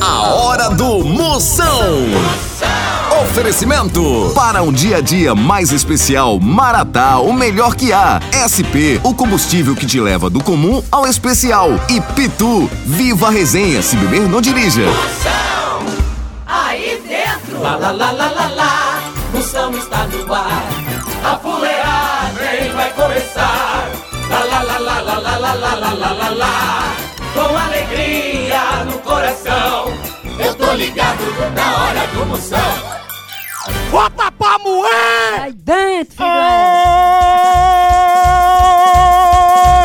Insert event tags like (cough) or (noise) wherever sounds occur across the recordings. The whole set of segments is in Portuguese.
A hora do Moção. Oferecimento para um dia a dia mais especial, Maratá, o melhor que há. SP, o combustível que te leva do comum ao especial. E Pitu, viva a resenha, se beber não dirija. Aí dentro, lá lá lá lá lá lá, Moção está no ar. A fuleagem vai começar. Coração, eu tô ligado na hora do Moção. Bota pra moer! Aí dentro.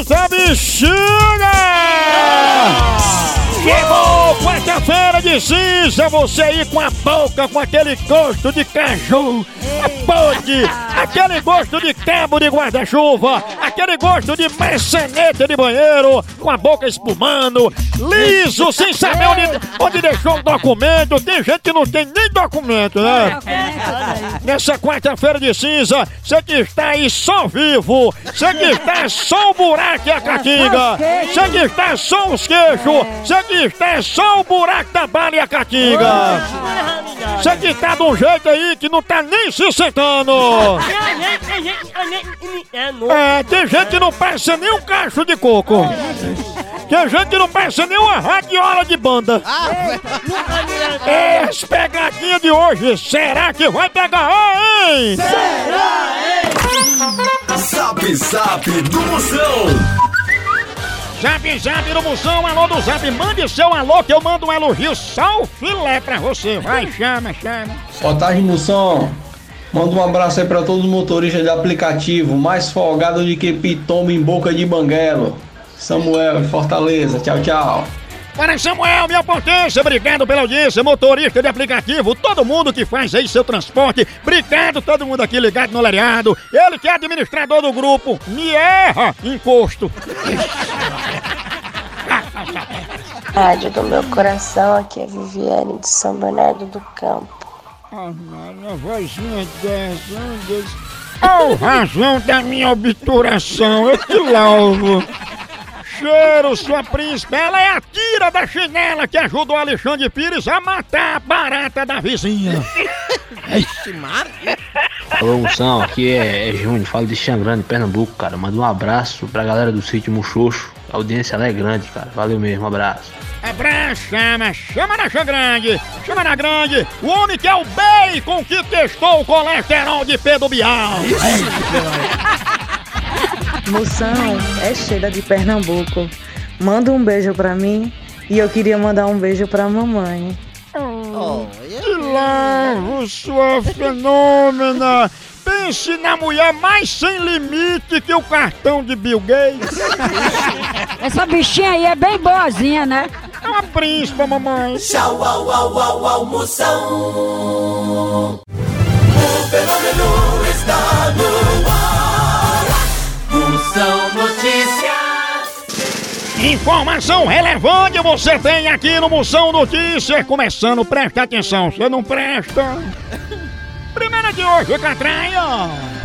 Essa bexiga! Chegou quarta-feira de cinza, você aí com a boca com aquele gosto de caju, pode, aquele gosto de cabo de guarda-chuva, aquele gosto de maçaneta de banheiro, com a boca espumando, liso, sem saber onde, onde deixou o documento. Tem gente que não tem nem documento, né? Nessa quarta-feira de cinza, você que está aí só vivo, você que está só o buraco e a catinga, você que está só os queixos, você que está só o buraco da bala e a catinga. Você que tá de um jeito aí que não tá nem se sentando. É, tem gente que não passa nem um cacho de coco. Tem gente que não passa nem uma radiola de banda. É, as pegadinhas de hoje, será que vai pegar, hein? Zap Zap do Moção. Zap Zap no Moção, alô do Zap, mande seu alô que eu mando um elogio só o filé pra você. Vai, chama, chama. Boa tarde, Moção. Manda um abraço aí pra todos os motoristas de aplicativo, mais folgado de que pitoma em boca de banguelo. Samuel, Fortaleza. Tchau, tchau. Para Samuel, minha potência, obrigado pela audiência, motorista de aplicativo, todo mundo que faz aí seu transporte, obrigado todo mundo aqui ligado no Lariado, ele que é administrador do grupo, me erra, encosto. Rádio do meu coração, aqui é Viviane de São Bernardo do Campo. Ah, mano, a vozinha dessa, um desse. Oh, razão da minha obturação, eu te louvo. Cheiro, sua príncipe, ela é a tira da chinela que ajudou Alexandre Pires a matar a barata da vizinha. (laughs) Alô, Moção, aqui é, é Júnior, falo de Xangrande, Pernambuco, cara. Manda um abraço pra galera do sítio Muxoxo. A audiência lá é grande, cara. Valeu mesmo, um abraço. Abraço, chama, chama na grande, chama na grande, o homem que é o bacon que testou o colesterol de Pedro Bial. (laughs) Moção, é Sheila de Pernambuco. Manda um beijo pra mim e eu queria mandar um beijo pra mamãe. Que lavo, sua fenômena! Pense na mulher mais sem limite que o cartão de Bill Gates. (laughs) Essa bichinha aí é bem boazinha, né? É uma príncipa, mamãe. Tchau, au, au, au, au, Moção. O fenômeno está no ar. Moção Notícias. Informação relevante você tem aqui no Moção Notícias. Começando, presta atenção, você não presta. De hoje, Catraia.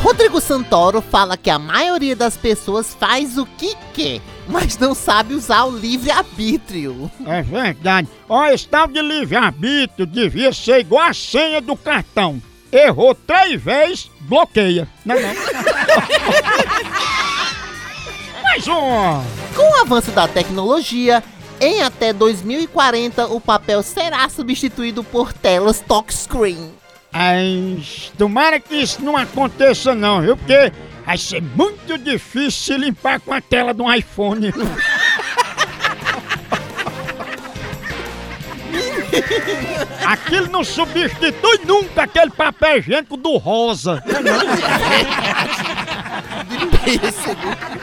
Rodrigo Santoro fala que a maioria das pessoas faz o que quer, mas não sabe usar o livre-arbítrio. É verdade. Ó, esse tal de livre-arbítrio devia ser igual a senha do cartão. Errou três vezes, bloqueia. Não, é não. (laughs) Mais um. Com o avanço da tecnologia, em até 2040 o papel será substituído por telas touchscreen. Ai, tomara que isso não aconteça não, viu? Porque vai ser muito difícil se limpar com a tela de um iPhone. (laughs) Aquilo não substitui nunca aquele papel higiênico do rosa.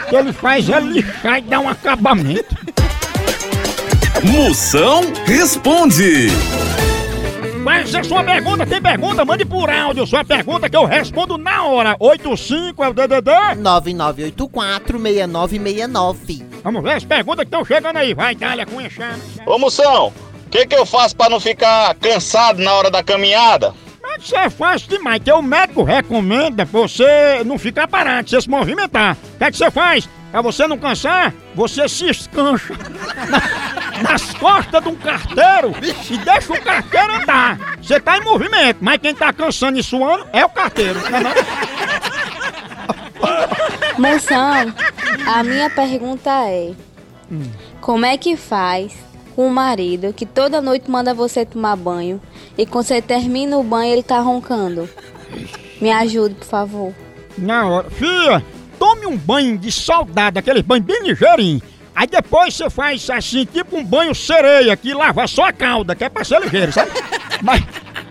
que ele faz é lixar e dar um acabamento. Moção responde. Mas a sua pergunta, tem pergunta? Mande por áudio sua pergunta que eu respondo na hora. 85 é o DDD. 99846969. Vamos ver as perguntas que estão chegando aí. Vai, Dália, com enxame. Ô Moção, o que, que eu faço pra não ficar cansado na hora da caminhada? Mas Isso é fácil demais, que o médico recomenda você não ficar parado, você se movimentar. O que é que você faz? Pra você não cansar, você se escancha. nas costas de um carteiro e deixa o carteiro andar. Você tá em movimento, mas quem tá cansando e suando é o carteiro. Não é não? Moção, a minha pergunta é: como é que faz com o marido que toda noite manda você tomar banho e quando você termina o banho ele tá roncando? Me ajude, por favor. Na hora. Fia, tome um banho de soldado, aquele banho bem ligeirinho. Aí depois você faz assim, tipo um banho sereia, que lava só a cauda, que é pra ser ligeiro, sabe? (laughs) Mas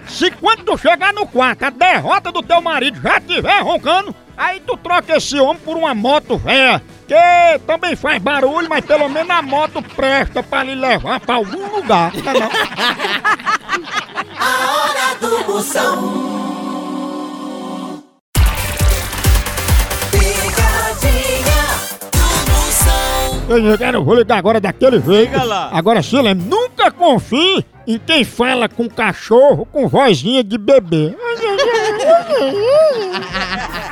se quando tu chegar no quarto, a derrota do teu marido já estiver roncando, aí tu troca esse homem por uma moto velha, que também faz barulho, mas pelo menos a moto presta pra lhe levar pra algum lugar. Não é não? (laughs) A hora do Moção. Eu quero, vou ligar agora daquele jeito. Liga lá. Agora se nunca confie em quem fala com cachorro com vozinha de bebê. (laughs)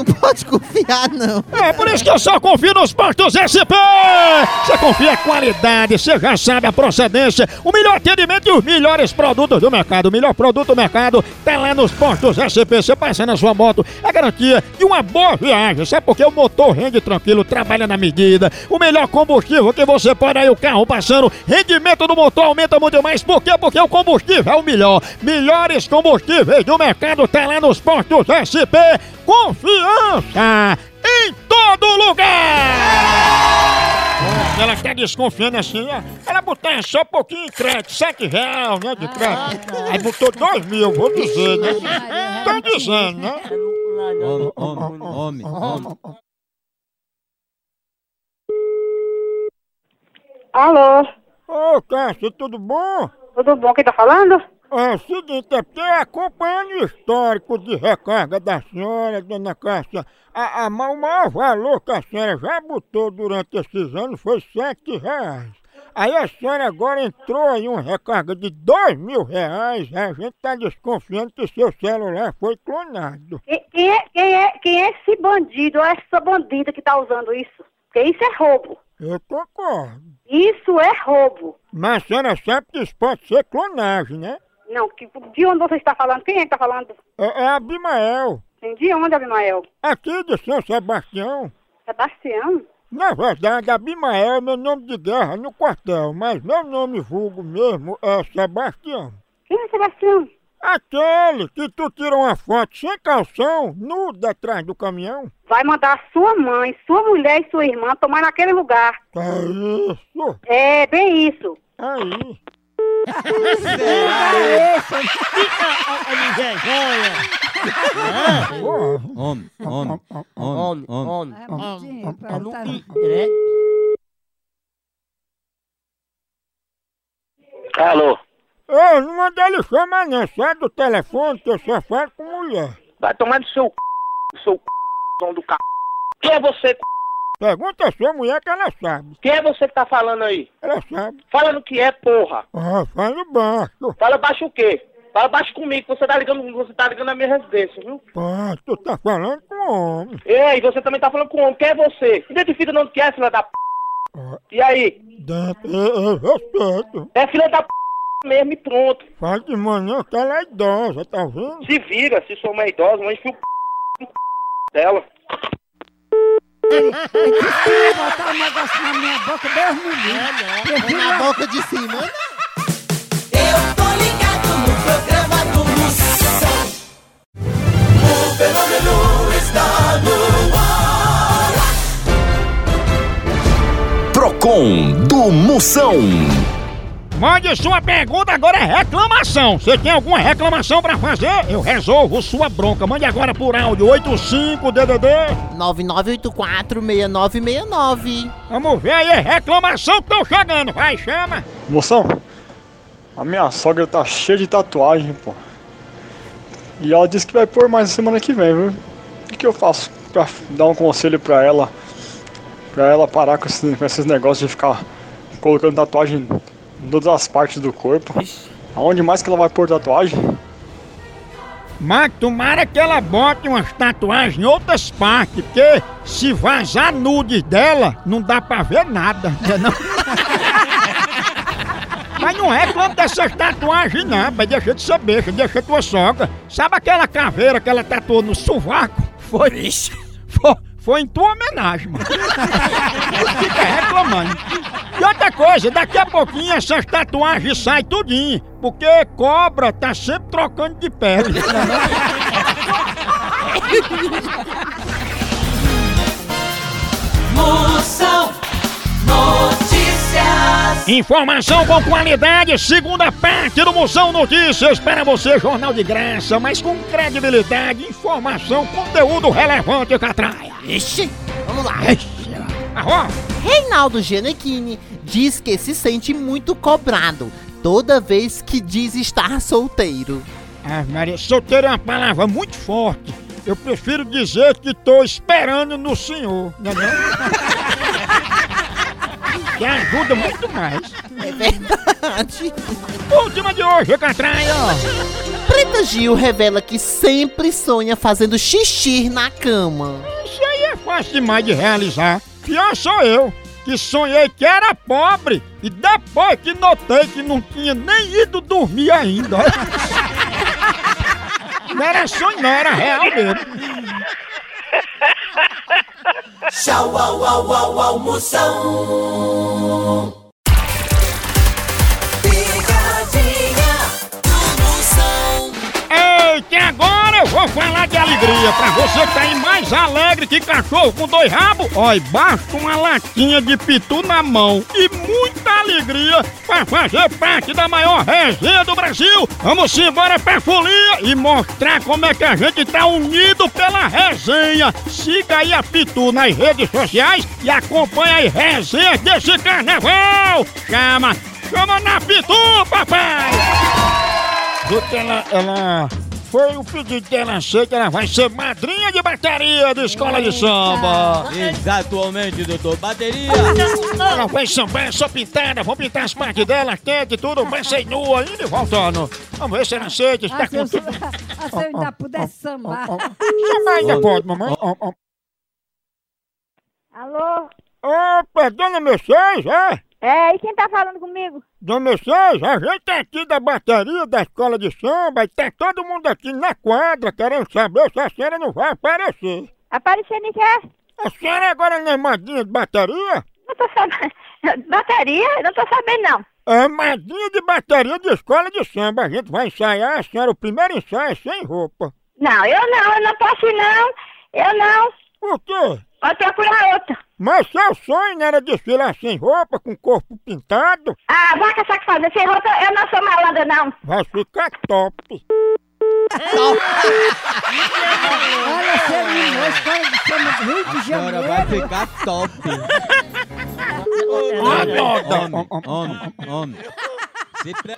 Não pode confiar, não. É por isso que eu só confio nos postos SP! Você confia a qualidade, você já sabe a procedência, o melhor atendimento e os melhores produtos do mercado. O melhor produto do mercado tá lá nos postos SP. Você passa na sua moto, é garantia de uma boa viagem. Sabe por quê? O motor rende tranquilo, trabalha na medida. O melhor combustível que você pode aí, o carro passando, rendimento do motor aumenta muito mais. Por quê? Porque o combustível é o melhor. Melhores combustíveis do mercado tá lá nos postos SP. Confiança em todo lugar! Ela tá desconfiando assim, ó. Ela botar só um pouquinho em crédito, 7 reais, né, de crédito. Aí botou 2 mil, vou dizer, né? Tô dizendo, né? Homem, homem, homem, homem. Alô? Ô, Cássio, tudo bom? Tudo bom? Quem tá falando? É o seguinte, é porque acompanhando o histórico de recarga da senhora, dona Cássia, a, a, o maior valor que a senhora já botou durante esses anos foi 7 reais. Aí a senhora agora entrou em uma recarga de 2 mil reais, a gente tá desconfiando que seu celular foi clonado. Quem, quem é, quem, é, quem é esse bandido ou essa bandida que tá usando isso? Porque isso é roubo. Eu concordo. Isso é roubo. Mas a senhora sabe que isso pode ser clonagem, né? Não, que, de onde você está falando? Quem é que tá falando? É, é Abimael, De onde, Abimael? aqui de São Sebastião. Sebastião? Na verdade, Abimael é meu nome de guerra no quartel, mas meu nome vulgo mesmo é Sebastião. Quem é Sebastião? Aquele que tu tira uma foto sem calção, nudo atrás do caminhão. Vai mandar sua mãe, sua mulher e sua irmã tomar naquele lugar. É isso. É, bem isso. Aí. Homem, homem, homem, homem. Alô? Ô, não manda ele chamar não, sai do telefone que eu só falo com mulher. Vai tomar no seu c... seu c... do c... Quem é você, c... Pergunta a sua mulher que ela sabe. Quem é você que tá falando aí? Ela sabe. Fala no que é, porra. Ah, fala baixo. Fala baixo o quê? Fala baixo comigo, você tá ligando, você tá ligando na minha residência, viu? Pá, tu tá falando com homem. Ei, você também tá falando com homem. Quem é você? Identifica não que é, filha da p... E aí? Dentro, eu, eu respeito. É filha da p... mesmo e pronto. Fala de manhã que ela é idosa, tá vendo? Se vira, se sou uma idosa, mas enfia o p... no p... dela. Ele disse botar um negócio na minha boca, Deus me livre. Na boca de cima. Eu tô ligado no programa do Moção. O fenômeno está no ar. Procon do Moção. Mande sua pergunta, agora é reclamação. Você tem alguma reclamação pra fazer? Eu resolvo sua bronca. Mande agora por áudio 85DDD. 99846969. Vamos ver aí, reclamação que estão chegando. Vai, chama. Moção, a minha sogra tá cheia de tatuagem, pô. E ela disse que vai pôr mais na semana que vem, viu? O que, que eu faço pra dar um conselho pra ela? Pra ela parar com, esse- com esses negócios de ficar colocando tatuagem em todas as partes do corpo. Aonde mais que ela vai pôr tatuagem? Mas tomara que ela bote umas tatuagens em outras partes, porque se vazar nudes dela, não dá pra ver nada, né não? (laughs) Mas não reclama dessas tatuagens, não, rapaz. Deixa de ser besta, deixa tua sogra. Sabe aquela caveira que ela tatuou no sovaco? Foi. Foi, foi em tua homenagem, mano. Fica reclamando. E outra coisa, daqui a pouquinho essas tatuagens saem tudinho. Porque cobra tá sempre trocando de pele. Moção Notícias. Informação com qualidade, segunda parte do Moção Notícias para você, jornal de graça, mas com credibilidade, informação, conteúdo relevante, Catraia. Ixi, vamos lá. Arro. Reinaldo Gianecchini diz que se sente muito cobrado toda vez que diz estar solteiro. Ah, Maria, solteiro é uma palavra muito forte. Eu prefiro dizer que tô esperando no senhor, né (laughs) que ajuda muito mais. É verdade. Última de hoje, Catraia. Preta Gil revela que sempre sonha fazendo xixi na cama. Fácil demais de realizar. Pior sou eu, que sonhei que era pobre e depois que notei que não tinha nem ido dormir ainda. (laughs) Não era sonho, não, era real mesmo. Tchau, au, au, au, au, Eita, agora eu vou falar de alegria. Pra você que tá aí mais alegre que cachorro com dois rabos, ó, basta uma latinha de pitu na mão e muita alegria pra fazer parte da maior resenha do Brasil. Vamos embora pra folia e mostrar como é que a gente tá unido pela resenha. Siga aí a Pitu nas redes sociais e acompanha as resenhas desse carnaval. Chama, chama na Pitu, papai! Ela, ela foi o pedido dela aceita, ela vai ser madrinha de bateria da escola de samba. Exatamente, doutor. Bateria. (laughs) Ela vai sambar só pintada, vamos pintar as partes dela, quente e tudo, vai sair nua, indo e voltando. Vamos ver se ela aceita, está Ah, se eu, com tudo. (laughs) ah, se eu ainda pudesse sambar. Chama ainda (laughs) pode, mamãe. Alô? Opa, dona Mercedes, é? É, e quem tá falando comigo? Dona Mercedes, a gente é aqui da bateria da escola de samba e tá todo mundo aqui na quadra querendo saber se a senhora não vai aparecer. Aparecendo em quê? A senhora agora não é madrinha de bateria? Não tô sabendo. (laughs) Bateria? Não tô sabendo, não. É madrinha de bateria de escola de samba. A gente vai ensaiar, a senhora, o primeiro ensaio é sem roupa. Não, eu não, eu não posso ir, não. Eu não. Por quê? Vou procurar outra. Mas seu sonho não era desfilar sem roupa, com o corpo pintado? Ah, vaca safada, sem roupa, eu não sou malandra, não. Vai ficar top. (laughs) Olha, você de samba do Rio de A senhora vai ficar top. Homem, Homem, homem, homem. Se pre...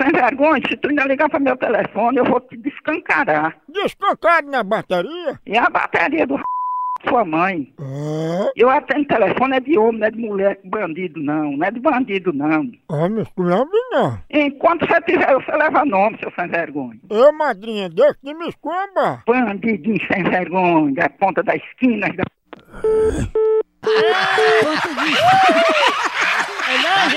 Sem vergonha, se tu ainda ligar para meu telefone, eu vou te descancarar. Descancado na bateria? E a bateria do (laughs) sua mãe. Eu atendo telefone, é de homem, não é de mulher, bandido não, não é de bandido não. Ah, me esculhambe não. Enquanto você tiver, você leva nome, seu sem vergonha. Eu, madrinha, deixa de me escamba. Bandidinho sem vergonha, da ponta da esquina. Da...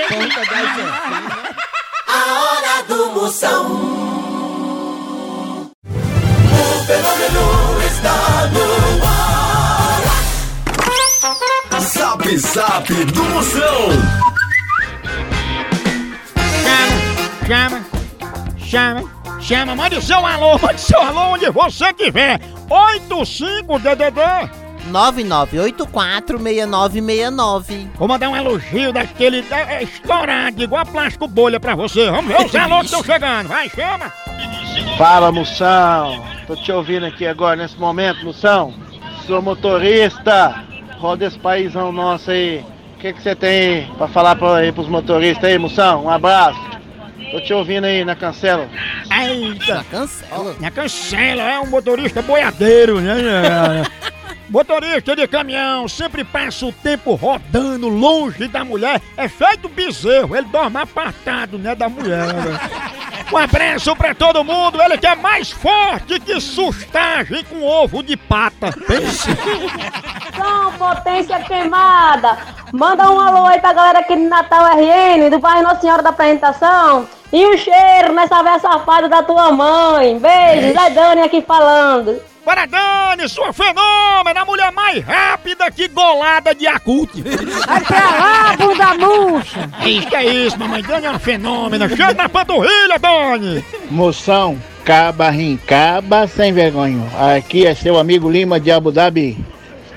Ponta da esquina. A hora do Moção. O fenômeno está no ar. Zap Zap do Moção. Chama, chama, chama. Mande seu alô, mande seu alô onde você estiver. 85DDD. 99846969. Vou mandar um elogio daquele é, é, estourado, igual plástico bolha pra você. Vamos ver os que estão chegando. Vai, chama. Fala, Moção. Tô te ouvindo aqui agora, nesse momento, Moção. Sou motorista. Roda esse paizão nosso aí. O que que você tem aí pra falar pra, aí pros motoristas aí, Moção? Um abraço. Tô te ouvindo aí na cancela. Eita. Na cancela. Na cancela, é um motorista boiadeiro, né? (laughs) Motorista de caminhão sempre passa o tempo rodando longe da mulher. É feito bezerro, ele dorme apartado, né, da mulher. né? Um abraço pra todo mundo, ele que é mais forte que sustagem com ovo de pata. Pense. Moção, potência queimada. Manda um alô aí pra galera aqui do Natal RN, do bairro Nossa Senhora da Apresentação. E o cheiro nessa véia safada da tua mãe. Beijo, Zé Dani aqui falando. Para Dani, sua fenômena, a mulher mais rápida que golada de acute. Vai pra lá, bunda murcha. Isso que é isso, mamãe Dani é uma fenômena. Chega na panturrilha, Dani. Moção, caba, rincaba, sem vergonha. Aqui é seu amigo Lima de Abu Dhabi.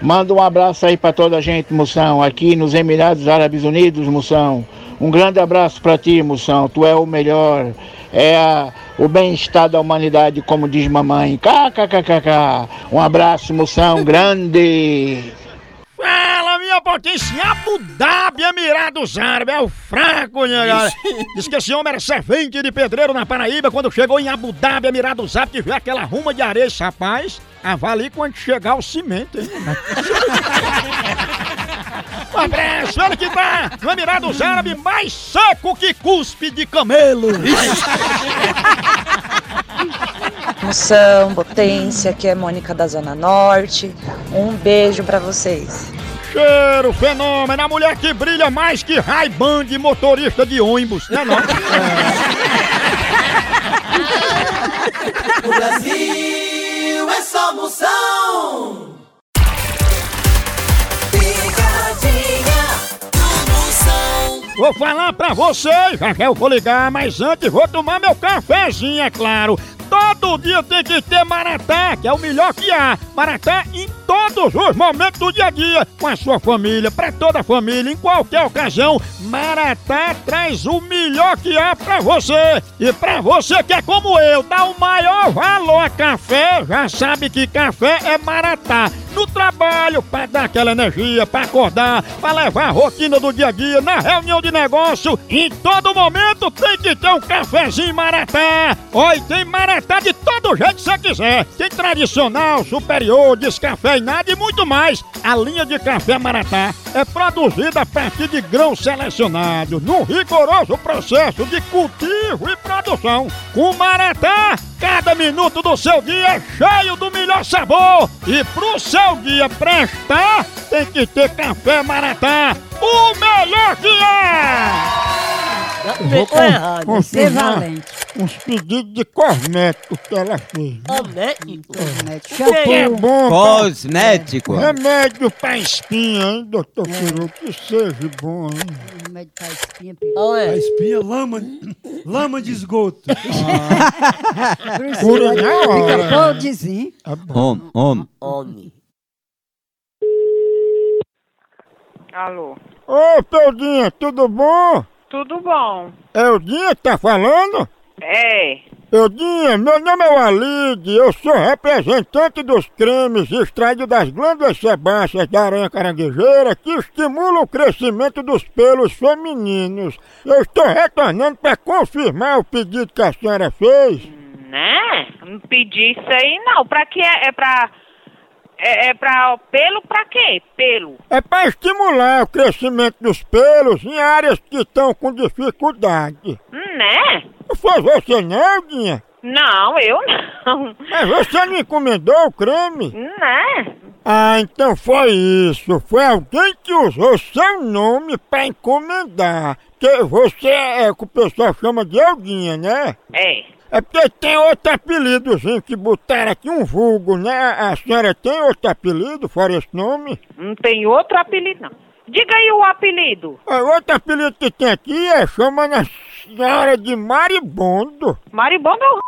Manda um abraço aí pra toda a gente, Moção, aqui nos Emirados Árabes Unidos, Moção. Um grande abraço pra ti, Moção. Tu é o melhor. É o bem-estar da humanidade, como diz mamãe. KKKKK. Um abraço, Moção, grande. Fala, minha potência, Abu Dhabi, Emirados Árabes, é o fraco, né, galera? Diz que esse homem era servente de pedreiro na Paraíba, quando chegou em Abu Dhabi, Emirados Árabes, viu aquela ruma de areia, esse rapaz, avalie quando chegar o cimento, hein? (laughs) Um abraço, ele que tá no Emirados Árabes mais seco que cuspe de camelo. (laughs) Moção, potência, aqui é Mônica da Zona Norte. Um beijo pra vocês. Cheiro, fenômeno, a mulher que brilha mais que Ray-Ban de motorista de ônibus, né não? (laughs) O Brasil é só moção. Vou falar pra vocês, já já eu vou ligar, mas antes vou tomar meu cafezinho, é claro. Todo dia tem que ter Maratá, que é o melhor que há. Maratá em todos os momentos do dia a dia, com a sua família, pra toda a família, em qualquer ocasião. Maratá traz o melhor que há pra você. E pra você que é como eu, dá o maior valor a café, já sabe que café é Maratá. No trabalho, pra dar aquela energia, pra acordar, pra levar a rotina do dia a dia, na reunião de negócio, em todo momento tem que ter um cafezinho Maratá. Olha, tem Maratá de todo jeito que você quiser. Tem tradicional, superior, descafeinado e muito mais. A linha de café Maratá é produzida a partir de grãos selecionados, num rigoroso processo de cultivo e produção. Com Maratá, cada minuto do seu dia é cheio do melhor sabor. E pro seu dia prestar, tem que ter café Maratá, o melhor que é! Ficou errado, ser confirmar valente. Uns pedidos de cosmético que ela fez. Cosmético? Que é bom. pra- Cosmético. Remédio pra espinha, hein, doutor Peru? Que seja bom, hein? Remédio pra espinha, A espinha, lama, lama de esgoto. Cura na hora. Fica podrezinho. Homem, homem. Homem. Alô, Ô, Peudinha, tudo bom? Tudo bom? É o Dinha que tá falando? É, Eudinha, meu nome é Walid, eu sou representante dos cremes extraídos das glândulas sebáceas da aranha caranguejeira que estimulam o crescimento dos pelos femininos. Eu estou retornando para confirmar o pedido que a senhora fez. né? Não pedi isso aí não. Pra que é? É pra. É, é pra pelo pra quê? Pelo. É para estimular o crescimento dos pelos em áreas que estão com dificuldade. Né? Não foi você não? Não, eu não. Mas você não encomendou o creme? Né? Ah, então foi isso. Foi alguém que usou seu nome pra encomendar. Que você é o que o pessoal chama de Eudinha, né? É. É porque tem outro apelidozinho que botaram aqui, um vulgo, né? A senhora tem outro apelido fora esse nome? Não tem outro apelido não. Diga aí o apelido. Ah, outro apelido que tem aqui é chamando a senhora de Maribondo. Maribondo é o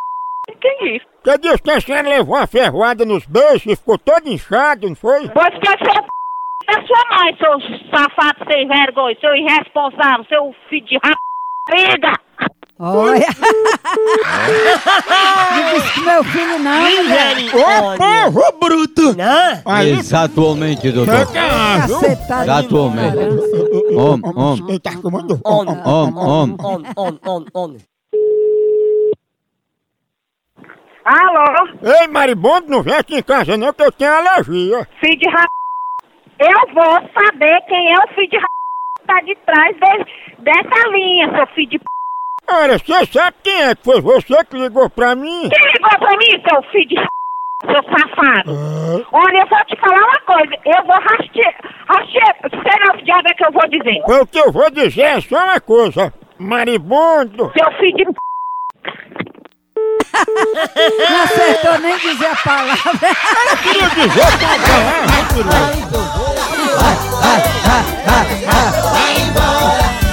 (laughs) que é isso? Você disse que a senhora levou uma ferroada nos beijos e ficou todo inchado, não foi? Pois que você é da (laughs) sua mãe, seu safado sem vergonha, seu irresponsável, seu filho de rapariga. Olha! (laughs) Não disse que meu filho não, mulher. Ô, povo bruto! Aí- Exatamente, doutor. Cacetado. Exatamente. Homem, homem. Ele tá comando. Homem, homem. On, on, on. Alô? Ei, Maribondo, não vem aqui em casa não que eu tenho alergia. Filho de rap... Eu vou saber quem é o filho de que tá de trás de- dessa linha, seu filho de p... Olha, você sabe quem é? Que foi você que ligou pra mim? Quem ligou pra mim, seu filho de seu safado? Ah. Olha, eu vou te falar uma coisa. Eu vou rastear. Rastear. Será o diabo é que eu vou dizer? O que eu vou dizer é só uma coisa. Maribondo. Seu filho de. Não acertou nem dizer a palavra. Eu queria dizer a palavra. Vai, vai, vai, vai, vai, vai, vai, vai,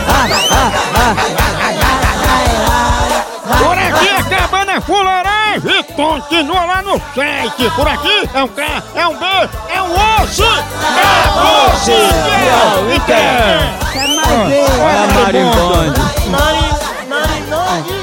vai, vai, vai, Continua lá no site. Por aqui é um K, é um B, é um osso. É osso. É o Quer mais? É marimbonde. Nariz, nariz.